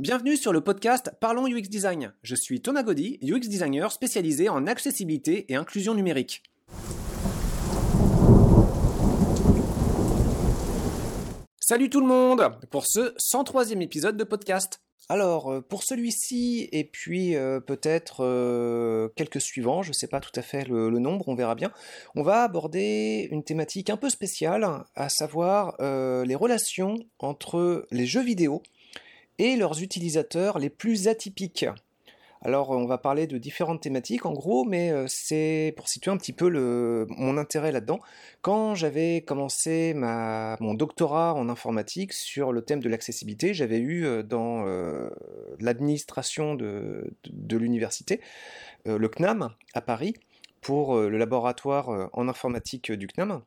Bienvenue sur le podcast Parlons UX Design. Je suis Thomas Gaudy, UX designer spécialisé en accessibilité et inclusion numérique. Salut tout le monde pour ce 103e épisode de podcast. Alors, euh, pour celui-ci, et puis euh, peut-être euh, quelques suivants, je ne sais pas tout à fait le, nombre, on verra bien, on va aborder une thématique un peu spéciale, à savoir les relations entre les jeux vidéo et leurs utilisateurs les plus atypiques. Alors, on va parler de différentes thématiques en gros, mais euh, c'est pour situer un petit peu mon intérêt là-dedans. Quand j'avais commencé mon doctorat en informatique sur le thème de l'accessibilité, j'avais eu euh, dans euh, l'administration de l'université le CNAM à Paris pour le laboratoire en informatique du CNAM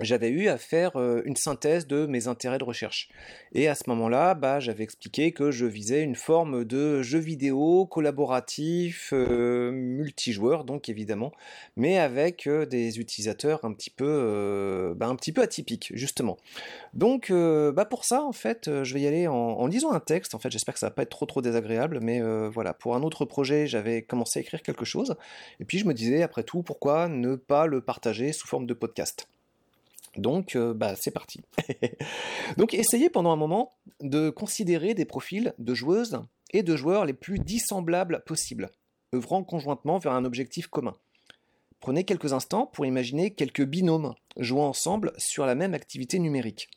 j'avais eu à faire euh, une synthèse de mes intérêts de recherche. Et à ce moment-là, bah, j'avais expliqué que je visais une forme de jeu vidéo collaboratif, euh, multijoueur, donc évidemment, mais avec euh, des utilisateurs un petit peu, bah, un petit peu atypiques, justement. Donc, bah, pour ça, en fait, je vais y aller en, lisant un texte. En fait, j'espère que ça va pas être trop trop désagréable, mais voilà, pour un autre projet, j'avais commencé à écrire quelque chose, et puis je me disais, après tout, pourquoi ne pas le partager sous forme de podcast? Donc, euh, bah, c'est parti. Donc, essayez pendant un moment de considérer des profils de joueuses et de joueurs les plus dissemblables possibles, œuvrant conjointement vers un objectif commun. Prenez quelques instants pour imaginer quelques binômes jouant ensemble sur la même activité numérique.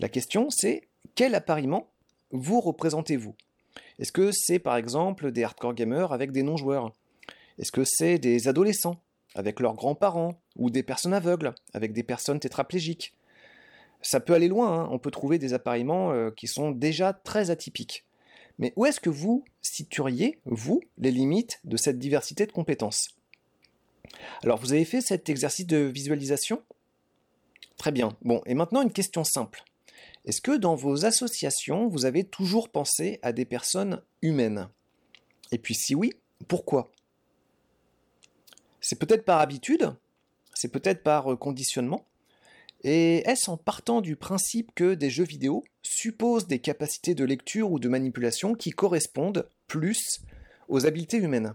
La question, c'est quel appariement vous représentez-vous? Est-ce que c'est par exemple des hardcore gamers avec des non-joueurs? Est-ce que c'est des adolescents? Avec leurs grands-parents, ou des personnes aveugles, avec des personnes tétraplégiques. Ça peut aller loin, hein. on peut trouver des appareillements euh, qui sont déjà très atypiques. Mais où est-ce que vous situeriez, vous, les limites de cette diversité de compétences? Alors, vous avez fait cet exercice de visualisation? Très bien. Bon, et maintenant une question simple. Est-ce que dans vos associations, vous avez toujours pensé à des personnes humaines? Et puis si oui, pourquoi? C'est peut-être par habitude, c'est peut-être par euh, conditionnement, et est-ce en partant du principe que des jeux vidéo supposent des capacités de lecture ou de manipulation qui correspondent plus aux habiletés humaines?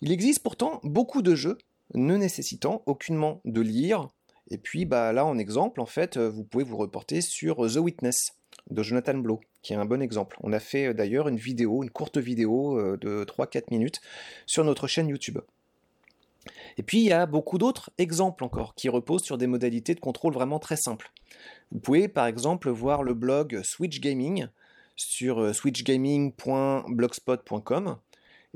Il existe pourtant beaucoup de jeux ne nécessitant aucunement de lire, et puis bah, là en exemple, en fait, vous pouvez vous reporter sur The Witness de Jonathan Blow, qui est un bon exemple. On a fait euh, d'ailleurs une vidéo, une courte vidéo euh, de 3-4 minutes sur notre chaîne YouTube. Et puis il y a beaucoup d'autres exemples encore qui reposent sur des modalités de contrôle vraiment très simples. Vous pouvez par exemple voir le blog Switch Gaming sur euh, switchgaming.blogspot.com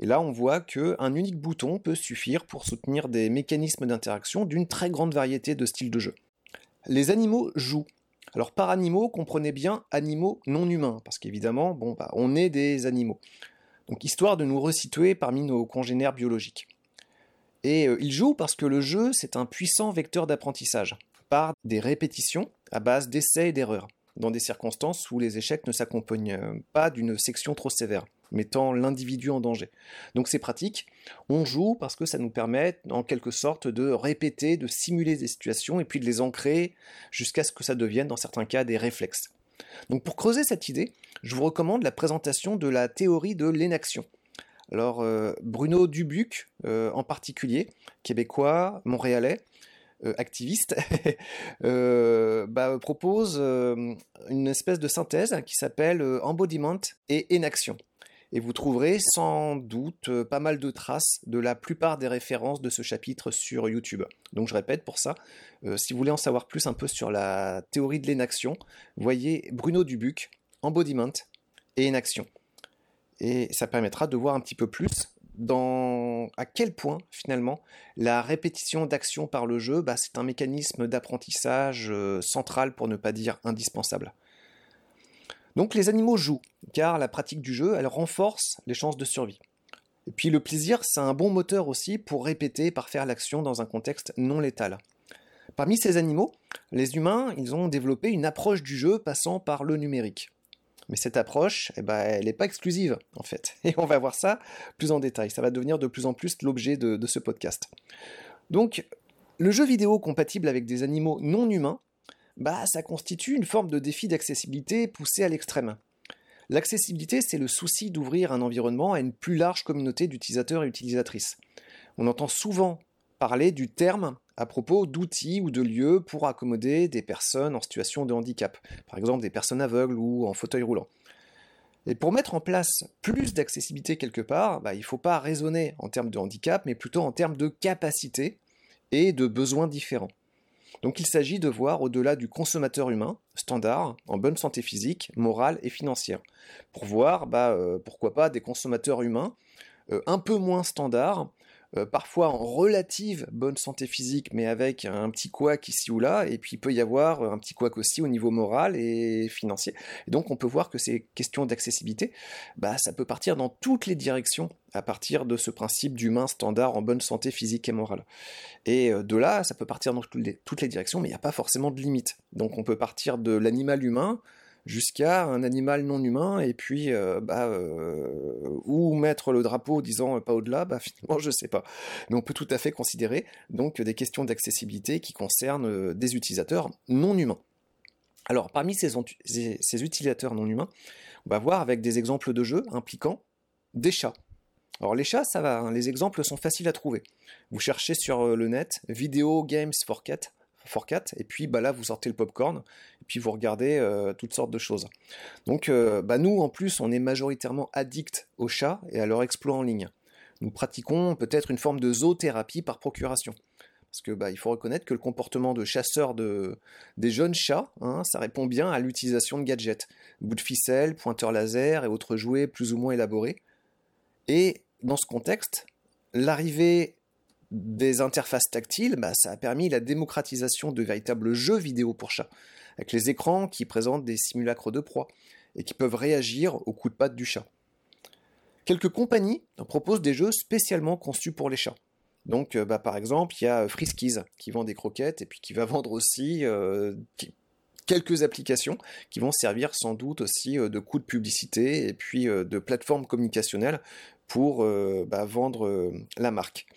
et là on voit qu'un unique bouton peut suffire pour soutenir des mécanismes d'interaction d'une très grande variété de styles de jeu. Les animaux jouent. Alors par animaux, comprenez bien animaux non humains, parce qu'évidemment, bon, bah, on est des animaux. Donc histoire de nous resituer parmi nos congénères biologiques. Et euh, il joue parce que le jeu, c'est un puissant vecteur d'apprentissage, par des répétitions à base d'essais et d'erreurs, dans des circonstances où les échecs ne s'accompagnent euh, pas d'une section trop sévère, mettant l'individu en danger. Donc c'est pratique, on joue parce que ça nous permet en quelque sorte de répéter, de simuler des situations et puis de les ancrer jusqu'à ce que ça devienne dans certains cas des réflexes. Donc pour creuser cette idée, je vous recommande la présentation de la théorie de l'énaction, alors, euh, Bruno Dubuc, euh, en particulier, québécois, montréalais, euh, activiste, bah, propose une espèce de synthèse qui s'appelle Embodiment et Inaction. Et vous trouverez sans doute pas mal de traces de la plupart des références de ce chapitre sur YouTube. Donc je répète pour ça, si vous voulez en savoir plus un peu sur la théorie de l'inaction, voyez Bruno Dubuc, Embodiment et Inaction et ça permettra de voir un petit peu plus dans à quel point finalement la répétition d'action par le jeu, bah, c'est un mécanisme d'apprentissage euh, central pour ne pas dire indispensable. Donc les animaux jouent, car la pratique du jeu, elle renforce les chances de survie. Et puis le plaisir, c'est un bon moteur aussi pour répéter et par faire l'action dans un contexte non létal. Parmi ces animaux, les humains, ils ont développé une approche du jeu passant par le numérique. Mais cette approche, eh ben, elle n'est pas exclusive, en fait. Et on va voir ça plus en détail. Ça va devenir de plus en plus l'objet de, ce podcast. Donc, le jeu vidéo compatible avec des animaux non humains, bah, ça constitue une forme de défi d'accessibilité poussé à l'extrême. L'accessibilité, c'est le souci d'ouvrir un environnement à une plus large communauté d'utilisateurs et utilisatrices. On entend souvent parler du terme à propos d'outils ou de lieux pour accommoder des personnes en situation de handicap, par exemple des personnes aveugles ou en fauteuil roulant. Et pour mettre en place plus d'accessibilité quelque part, bah, il ne faut pas raisonner en termes de handicap, mais plutôt en termes de capacité et de besoins différents. Donc il s'agit de voir au-delà du consommateur humain, standard, en bonne santé physique, morale et financière, pour voir, bah, euh, pourquoi pas, des consommateurs humains euh, un peu moins standards, euh, parfois en relative bonne santé physique, mais avec un petit couac ici ou là, et puis il peut y avoir un petit couac aussi au niveau moral et financier. Et donc on peut voir que ces questions d'accessibilité, bah, ça peut partir dans toutes les directions à partir de ce principe d'humain standard en bonne santé physique et morale. Et euh, de là, ça peut partir dans toutes les directions, mais il n'y a pas forcément de limite. Donc on peut partir de l'animal humain jusqu'à un animal non humain, et puis euh, bah, euh, mettre le drapeau disant euh, pas au-delà, bah, finalement je sais pas. Mais on peut tout à fait considérer donc des questions d'accessibilité qui concernent des utilisateurs non humains. Alors parmi ces, utilisateurs non humains, on va voir avec des exemples de jeux impliquant des chats. Alors les chats, ça va, hein, les exemples sont faciles à trouver. Vous cherchez sur le net Video Games for Cat, et puis bah là vous sortez le popcorn, et puis vous regardez euh, toutes sortes de choses. Donc euh, bah, nous en plus on est majoritairement addicts aux chats et à leur exploit en ligne. Nous pratiquons peut-être une forme de zoothérapie par procuration. Parce que bah, il faut reconnaître que le comportement de chasseur de, des jeunes chats, hein, ça répond bien à l'utilisation de gadgets, bouts de ficelle, pointeurs laser et autres jouets plus ou moins élaborés. Et dans ce contexte, l'arrivée des interfaces tactiles, bah, ça a permis la démocratisation de véritables jeux vidéo pour chat, avec les écrans qui présentent des simulacres de proie et qui peuvent réagir aux coups de patte du chat. Quelques compagnies proposent des jeux spécialement conçus pour les chats. Donc, euh, bah, par exemple, il y a Friskies qui vend des croquettes et puis qui va vendre aussi euh, quelques applications qui vont servir sans doute aussi euh, de coups de publicité et puis de plateformes communicationnelles pour bah, vendre la marque.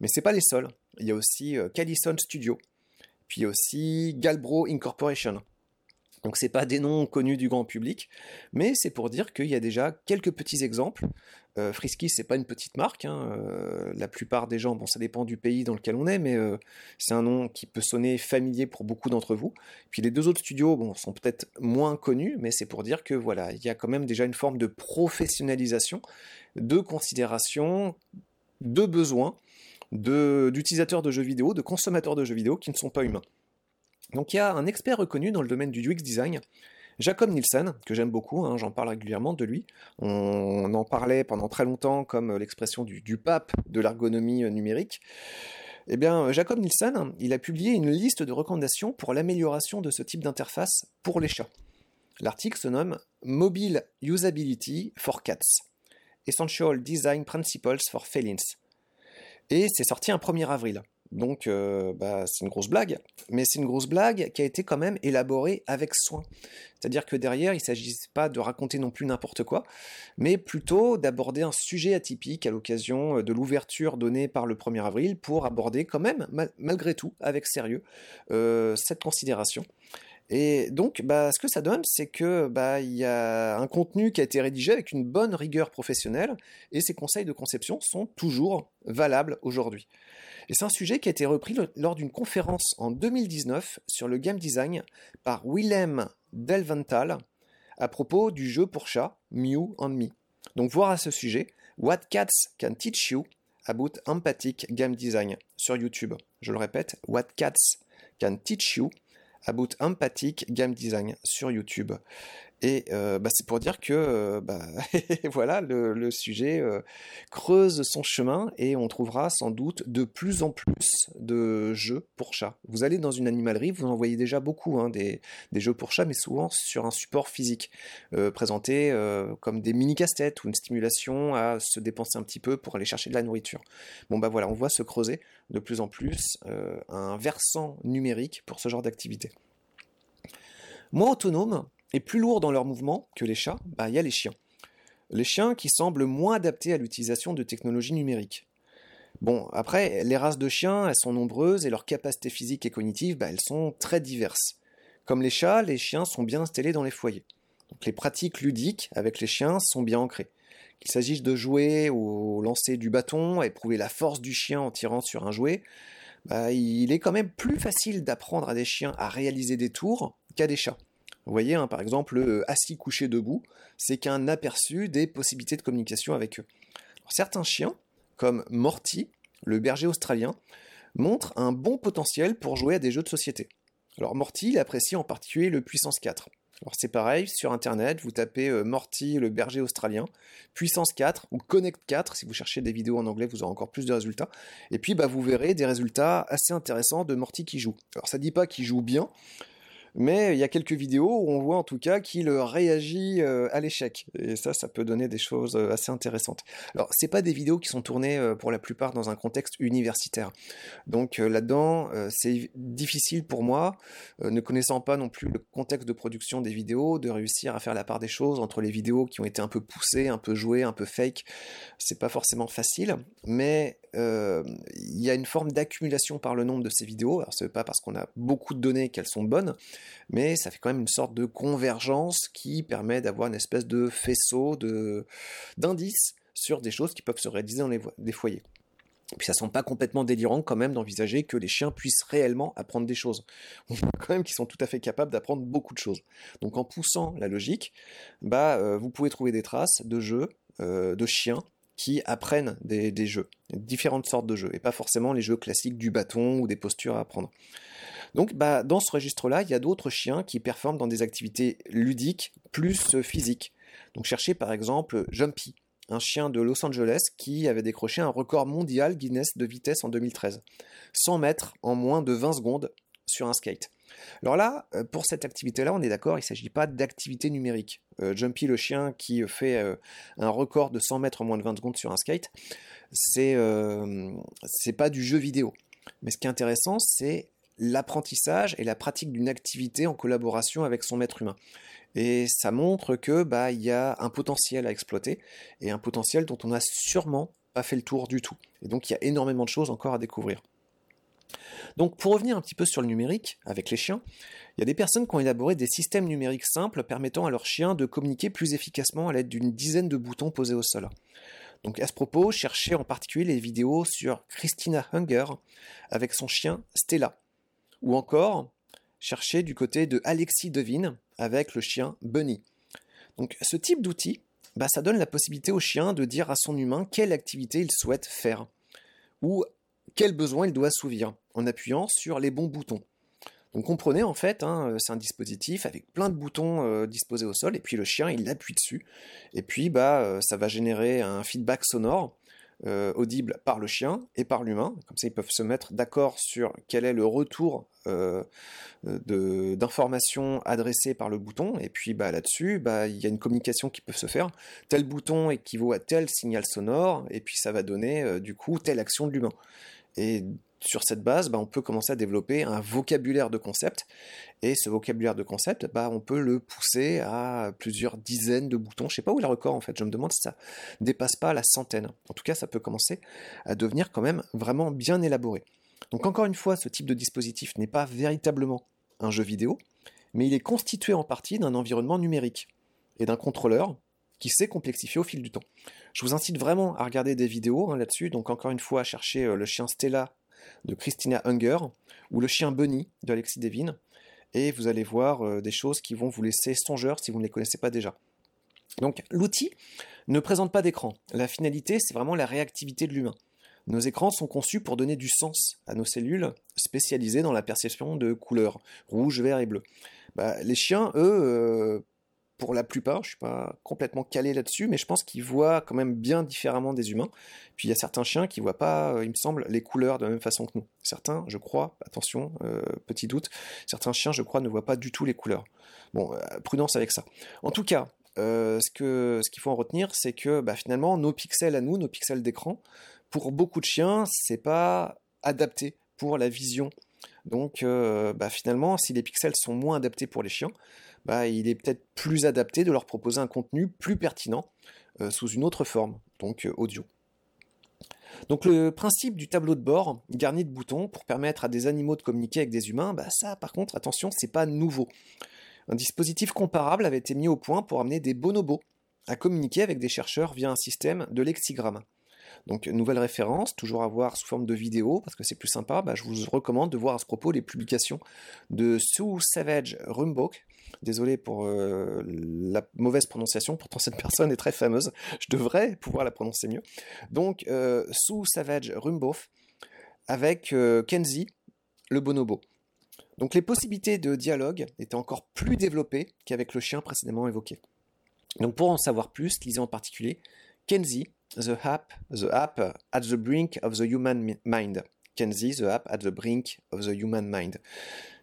Mais c'est pas les seuls. Il y a aussi euh, Callison Studio, puis aussi Galbro Incorporation. Donc c'est pas des noms connus du grand public, mais c'est pour dire qu'il y a déjà quelques petits exemples. Euh, Frisky, c'est pas une petite marque. Hein. Euh, la plupart des gens, bon, ça dépend du pays dans lequel on est, mais euh, c'est un nom qui peut sonner familier pour beaucoup d'entre vous. Puis les deux autres studios, bon, sont peut-être moins connus, mais c'est pour dire que voilà, il y a quand même déjà une forme de professionnalisation, de considération, de besoin d'utilisateurs de, jeux vidéo, de consommateurs de jeux vidéo qui ne sont pas humains. Donc il y a un expert reconnu dans le domaine du UX design, Jacob Nielsen, que j'aime beaucoup, hein, j'en parle régulièrement de lui. On en parlait pendant très longtemps comme l'expression du, du, pape de l'ergonomie numérique. Eh bien, Jacob Nielsen, il a publié une liste de recommandations pour l'amélioration de ce type d'interface pour les chats. L'article se nomme Mobile Usability for Cats Essential Design Principles for Felines. Et c'est sorti un 1er avril. Donc euh, bah, c'est une grosse blague, mais c'est une grosse blague qui a été quand même élaborée avec soin. C'est-à-dire que derrière, il ne s'agit pas de raconter non plus n'importe quoi, mais plutôt d'aborder un sujet atypique à l'occasion euh, de l'ouverture donnée par le 1er avril pour aborder quand même, malgré tout, avec sérieux, euh, cette considération. Et donc, bah, ce que ça donne, c'est que bah, y a un contenu qui a été rédigé avec une bonne rigueur professionnelle, et ces conseils de conception sont toujours valables aujourd'hui. Et c'est un sujet qui a été repris lors d'une conférence en 2019 sur le game design par Willem Delventhal à propos du jeu pour chat Mew and Me. Donc voir à ce sujet What Cats Can Teach You about Empathic Game Design sur YouTube. Je le répète, What Cats Can Teach You About Empathic Game Design sur YouTube. Et euh, bah, c'est pour dire que euh, bah, voilà, le, sujet euh, creuse son chemin et on trouvera sans doute de plus en plus de jeux pour chats. Vous allez dans une animalerie, vous en voyez déjà beaucoup, hein, des, jeux pour chats, mais souvent sur un support physique, présenté comme des mini casse-têtes ou une stimulation à se dépenser un petit peu pour aller chercher de la nourriture. Bon bah voilà, on voit se creuser de plus en plus un versant numérique pour ce genre d'activité. Moins autonome, et plus lourds dans leur mouvement que les chats, bah, il y a les chiens. Les chiens qui semblent moins adaptés à l'utilisation de technologies numériques. Bon, après, les races de chiens, elles sont nombreuses et leurs capacités physiques et cognitives, bah, elles sont très diverses. Comme les chats, les chiens sont bien installés dans les foyers. Donc les pratiques ludiques avec les chiens sont bien ancrées. Qu'il s'agisse de jouer au lancer du bâton, éprouver la force du chien en tirant sur un jouet, bah, il est quand même plus facile d'apprendre à des chiens à réaliser des tours qu'à des chats. Vous voyez, hein, par exemple, le assis couché debout, c'est qu'un aperçu des possibilités de communication avec eux. certains chiens, comme Morty, le berger australien, montrent un bon potentiel pour jouer à des jeux de société. Alors Morty, il apprécie en particulier le puissance 4. Alors c'est pareil, sur internet, vous tapez euh, Morty le berger australien, puissance 4 ou Connect 4, si vous cherchez des vidéos en anglais, vous aurez encore plus de résultats. Et puis bah, vous verrez des résultats assez intéressants de Morty qui joue. Alors ça dit pas qu'il joue bien, mais il y a quelques vidéos où on voit en tout cas qu'il réagit euh, à l'échec. Et ça, ça peut donner des choses euh, assez intéressantes. Alors, c'est pas des vidéos qui sont tournées euh, pour la plupart dans un contexte universitaire. Donc là-dedans, c'est difficile pour moi, ne connaissant pas non plus le contexte de production des vidéos, de réussir à faire la part des choses entre les vidéos qui ont été un peu poussées, un peu jouées, un peu fake. C'est pas forcément facile, mais il y a une forme d'accumulation par le nombre de ces vidéos. Alors, c'est pas parce qu'on a beaucoup de données qu'elles sont bonnes, mais ça fait quand même une sorte de convergence qui permet d'avoir une espèce de faisceau d'indices sur des choses qui peuvent se réaliser dans les, des foyers. Et puis ça semble pas complètement délirant quand même d'envisager que les chiens puissent réellement apprendre des choses. On voit quand même qu'ils sont tout à fait capables d'apprendre beaucoup de choses. Donc en poussant la logique, bah, euh, vous pouvez trouver des traces de jeux, euh, de chiens qui apprennent des, jeux, différentes sortes de jeux, et pas forcément les jeux classiques du bâton ou des postures à apprendre. Donc bah, dans ce registre-là, il y a d'autres chiens qui performent dans des activités ludiques plus euh, physiques. Donc cherchez par exemple Jumpy, un chien de Los Angeles qui avait décroché un record mondial Guinness de vitesse en 2013. 100 mètres en moins de 20 secondes sur un skate. Alors là, euh, pour cette activité-là, on est d'accord, il ne s'agit pas d'activité numérique. Euh, Jumpy, le chien qui fait un record de 100 mètres en moins de 20 secondes sur un skate, c'est c'est pas du jeu vidéo. Mais ce qui est intéressant, c'est l'apprentissage et la pratique d'une activité en collaboration avec son maître humain. Et ça montre que bah y a un potentiel à exploiter et un potentiel dont on n'a sûrement pas fait le tour du tout. Et donc il y a énormément de choses encore à découvrir. Donc pour revenir un petit peu sur le numérique avec les chiens, il y a des personnes qui ont élaboré des systèmes numériques simples permettant à leurs chiens de communiquer plus efficacement à l'aide d'une dizaine de boutons posés au sol. Donc à ce propos, cherchez en particulier les vidéos sur Christina Hunger avec son chien Stella. Ou encore, chercher du côté de Alexis Devine avec le chien Bunny. Donc ce type d'outil, bah, ça donne la possibilité au chien de dire à son humain quelle activité il souhaite faire ou quel besoin il doit assouvir en appuyant sur les bons boutons. Donc comprenez en fait, hein, c'est un dispositif avec plein de boutons euh, disposés au sol et puis le chien il appuie dessus et puis bah euh, ça va générer un feedback sonore euh, audible par le chien et par l'humain. Comme ça, ils peuvent se mettre d'accord sur quel est le retour euh, d'informations adressées par le bouton. Et puis bah, là-dessus, bah, il y a une communication qui peut se faire. Tel bouton équivaut à tel signal sonore, et puis ça va donner euh, du coup telle action de l'humain. Et sur cette base, bah, on peut commencer à développer un vocabulaire de concepts. Et ce vocabulaire de concepts, bah, on peut le pousser à plusieurs dizaines de boutons. Je sais pas où est le record en fait. Je me demande si ça dépasse pas la centaine. En tout cas, ça peut commencer à devenir quand même vraiment bien élaboré. Donc encore une fois, ce type de dispositif n'est pas véritablement un jeu vidéo, mais il est constitué en partie d'un environnement numérique et d'un contrôleur qui s'est complexifié au fil du temps. Je vous incite vraiment à regarder des vidéos hein, là-dessus, donc encore une fois à chercher euh, le chien Stella de Christina Unger ou le chien Bunny de Alexis Devine, et vous allez voir euh, des choses qui vont vous laisser songeur si vous ne les connaissez pas déjà. Donc l'outil ne présente pas d'écran. La finalité, c'est vraiment la réactivité de l'humain. Nos écrans sont conçus pour donner du sens à nos cellules spécialisées dans la perception de couleurs, rouge, vert et bleu. Bah, les chiens, eux, euh, pour la plupart, je suis pas complètement calé là-dessus, mais je pense qu'ils voient quand même bien différemment des humains. Puis il y a certains chiens qui voient pas, euh, il me semble, les couleurs de la même façon que nous. Certains, je crois, attention, euh, petit doute, certains chiens, je crois, ne voient pas du tout les couleurs. Bon, euh, prudence avec ça. En tout cas, ce qu'il faut en retenir, c'est que bah, finalement, nos pixels à nous, nos pixels d'écran, pour beaucoup de chiens, c'est pas adapté pour la vision. Donc, bah, finalement, si les pixels sont moins adaptés pour les chiens, bah, il est peut-être plus adapté de leur proposer un contenu plus pertinent euh, sous une autre forme, donc euh, audio. Donc le principe du tableau de bord garni de boutons pour permettre à des animaux de communiquer avec des humains, bah ça par contre attention c'est pas nouveau. un dispositif comparable avait été mis au point pour amener des bonobos à communiquer avec des chercheurs via un système de lexigramme. Donc, nouvelle référence, toujours à voir sous forme de vidéo, parce que c'est plus sympa, bah, je vous recommande de voir à ce propos les publications de Sue Savage Rumbok. Désolé pour euh, la mauvaise prononciation, pourtant cette personne est très fameuse, je devrais pouvoir la prononcer mieux. Donc, euh, Sue Savage Rumboff avec euh, Kenzie, le bonobo. Donc les possibilités de dialogue étaient encore plus développées qu'avec le chien précédemment évoqué. Donc pour en savoir plus, lisez en particulier Kenzie, The App, The App at the Brink of the Human Mind. Kenzie, The App at the Brink of the Human Mind.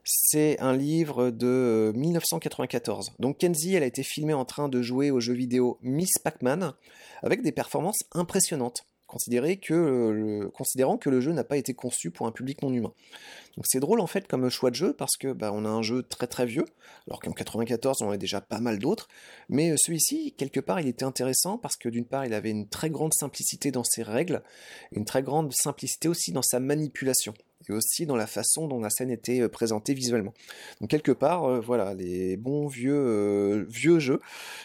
C'est un livre de 1994. Donc Kenzie, elle a été filmée en train de jouer au jeu vidéo Miss Pac-Man avec des performances impressionnantes que considérant que le jeu n'a pas été conçu pour un public non humain. Donc c'est drôle en fait comme choix de jeu parce que bah, on a un jeu très très vieux, alors qu'en 94 on avait déjà pas mal d'autres, mais euh, celui-ci quelque part il était intéressant parce que d'une part il avait une très grande simplicité dans ses règles, une très grande simplicité aussi dans sa manipulation et aussi dans la façon dont la scène était euh, présentée visuellement. Donc quelque part, euh, voilà, les bons vieux euh, vieux jeux,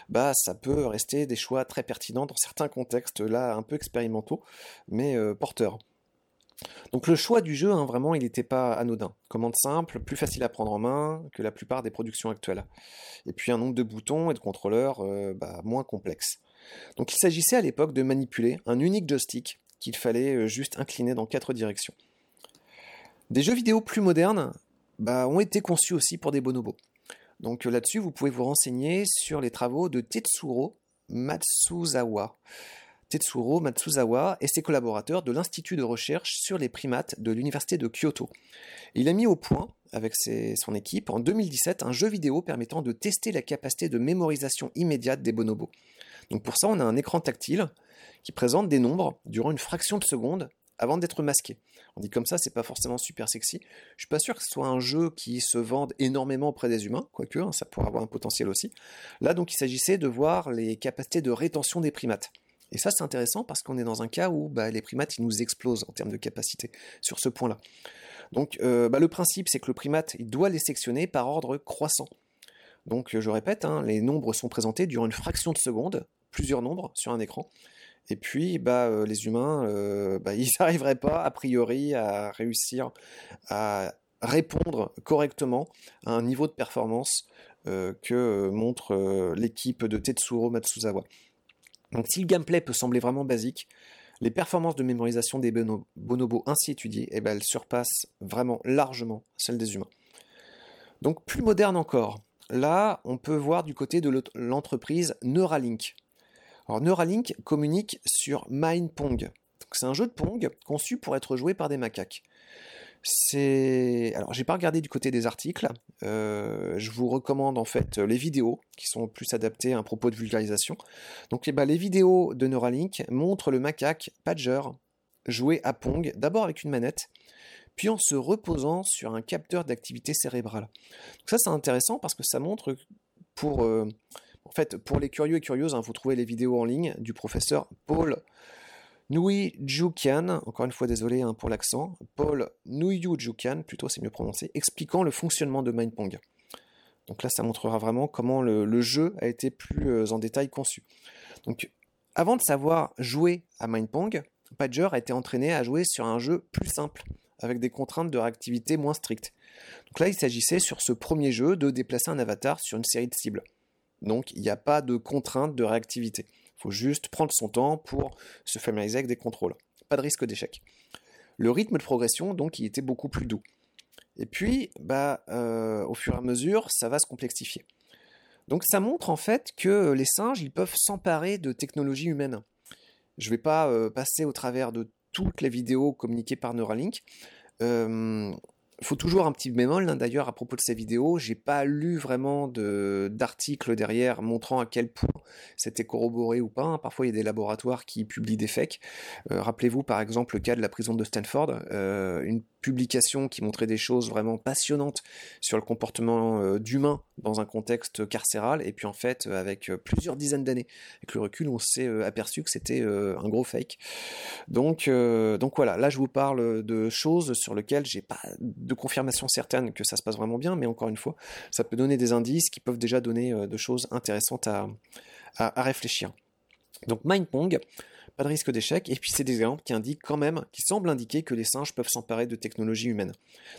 bah ça peut rester des choix très pertinents dans certains contextes là un peu expérimentaux, mais porteurs. Donc le choix du jeu, hein, vraiment, il n'était pas anodin. Commande simple, plus facile à prendre en main que la plupart des productions actuelles. Et puis un nombre de boutons et de contrôleurs bah, moins complexe. Donc il s'agissait à l'époque de manipuler un unique joystick qu'il fallait juste incliner dans quatre directions. Des jeux vidéo plus modernes bah, ont été conçus aussi pour des bonobos. Donc euh, là-dessus, vous pouvez vous renseigner sur les travaux de Tetsuro Matsuzawa. Tetsuro Matsuzawa et ses collaborateurs de l'Institut de recherche sur les primates de l'Université de Kyoto. Il a mis au point, avec son équipe, en 2017, un jeu vidéo permettant de tester la capacité de mémorisation immédiate des bonobos. Donc pour ça, on a un écran tactile qui présente des nombres durant une fraction de seconde avant d'être masqué. On dit comme ça, c'est pas forcément super sexy. Je suis pas sûr que ce soit un jeu qui se vende énormément auprès des humains, quoique hein, ça pourrait avoir un potentiel aussi. Là, donc, il s'agissait de voir les capacités de rétention des primates. Et ça, c'est intéressant parce qu'on est dans un cas où bah, les primates, ils nous explosent en termes de capacité sur ce point-là. Donc, euh, bah, le principe, c'est que le primate, il doit les sectionner par ordre croissant. Donc, je répète, hein, les nombres sont présentés durant une fraction de seconde, plusieurs nombres sur un écran. Et puis, bah, euh, les humains, euh, bah, ils n'arriveraient pas, a priori, à réussir à répondre correctement à un niveau de performance euh, que montre l'équipe de Tetsuro Matsuzawa. Donc, si le gameplay peut sembler vraiment basique, les performances de mémorisation des bonobos ainsi étudiées, eh ben, elles surpassent vraiment largement celles des humains. Donc, plus moderne encore, là, on peut voir du côté de l'entreprise Neuralink. Alors Neuralink communique sur MindPong. C'est un jeu de Pong conçu pour être joué par des macaques. C'est alors j'ai pas regardé du côté des articles. Euh, je vous recommande en fait les vidéos qui sont plus adaptées à un propos de vulgarisation. Donc eh ben, les vidéos de Neuralink montrent le macaque Padger jouer à Pong d'abord avec une manette, puis en se reposant sur un capteur d'activité cérébrale. Donc ça c'est intéressant parce que ça montre pour euh, en fait, pour les curieux et curieuses, hein, vous trouvez les vidéos en ligne du professeur Paul Nuijukian, encore une fois désolé hein, pour l'accent, Paul Nuijukian, plutôt c'est mieux prononcé, expliquant le fonctionnement de Mindpong. Donc là, ça montrera vraiment comment le, jeu a été plus euh, en détail conçu. Donc, avant de savoir jouer à Mindpong, Padger a été entraîné à jouer sur un jeu plus simple, avec des contraintes de réactivité moins strictes. Donc là, il s'agissait sur ce premier jeu de déplacer un avatar sur une série de cibles. Donc il n'y a pas de contrainte de réactivité. Il faut juste prendre son temps pour se familiariser avec des contrôles. Pas de risque d'échec. Le rythme de progression, donc, il était beaucoup plus doux. Et puis, bah, euh, au fur et à mesure, ça va se complexifier. Donc ça montre en fait que les singes, ils peuvent s'emparer de technologies humaines. Je ne vais pas euh, passer au travers de toutes les vidéos communiquées par Neuralink. Euh, faut toujours un petit bémol, hein, d'ailleurs, à propos de ces vidéos. J'ai pas lu vraiment d'articles derrière montrant à quel point c'était corroboré ou pas. Hein. Parfois, il y a des laboratoires qui publient des fakes. Euh, rappelez-vous, par exemple, le cas de la prison de Stanford. Euh, une publications qui montraient des choses vraiment passionnantes sur le comportement euh, d'humains dans un contexte carcéral. Et puis en fait, avec plusieurs dizaines d'années, avec le recul, on s'est aperçu que c'était un gros fake. Donc, donc voilà, là je vous parle de choses sur lesquelles j'ai pas confirmation certaine que ça se passe vraiment bien, mais encore une fois, ça peut donner des indices qui peuvent déjà donner de choses intéressantes à, à, réfléchir. Donc Mindpong, pas de risque d'échec, et puis c'est des exemples qui indiquent quand même, qui semblent indiquer que les singes peuvent s'emparer de technologies humaines.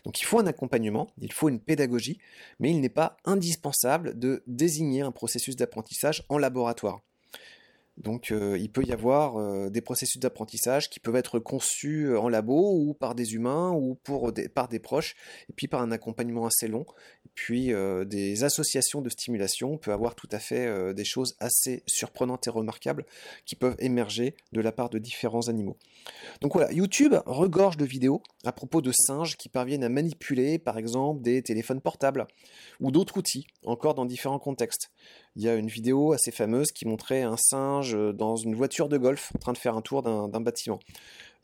Donc il faut un accompagnement, il faut une pédagogie, mais il n'est pas indispensable de désigner un processus d'apprentissage en laboratoire. Donc euh, il peut y avoir euh, des processus d'apprentissage qui peuvent être conçus euh, en labo ou par des humains ou par des proches, et puis par un accompagnement assez long. Et puis des associations de stimulation peuvent avoir tout à fait des choses assez surprenantes et remarquables qui peuvent émerger de la part de différents animaux. Donc voilà, YouTube regorge de vidéos à propos de singes qui parviennent à manipuler par exemple des téléphones portables ou d'autres outils, encore dans différents contextes. Il y a une vidéo assez fameuse qui montrait un singe dans une voiture de golf en train de faire un tour d'un bâtiment.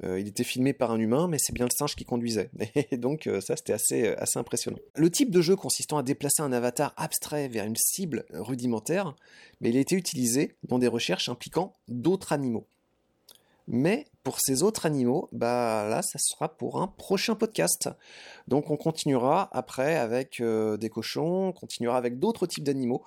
Euh, il était filmé par un humain, mais c'est bien le singe qui conduisait. Et donc euh, ça, c'était assez, euh, assez impressionnant. Le type de jeu consistant à déplacer un avatar abstrait vers une cible rudimentaire, mais il a été utilisé dans des recherches impliquant d'autres animaux. Mais pour ces autres animaux, bah là, ça sera pour un prochain podcast. Donc on continuera après avec euh, des cochons, on continuera avec d'autres types d'animaux.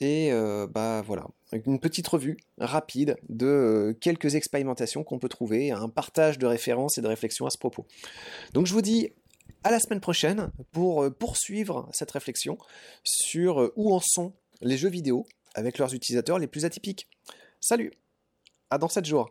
Et euh, bah voilà, une petite revue rapide de euh, quelques expérimentations qu'on peut trouver, un partage de références et de réflexions à ce propos. Donc je vous dis à la semaine prochaine pour poursuivre cette réflexion sur où en sont les jeux vidéo avec leurs utilisateurs les plus atypiques. Salut À dans 7 jours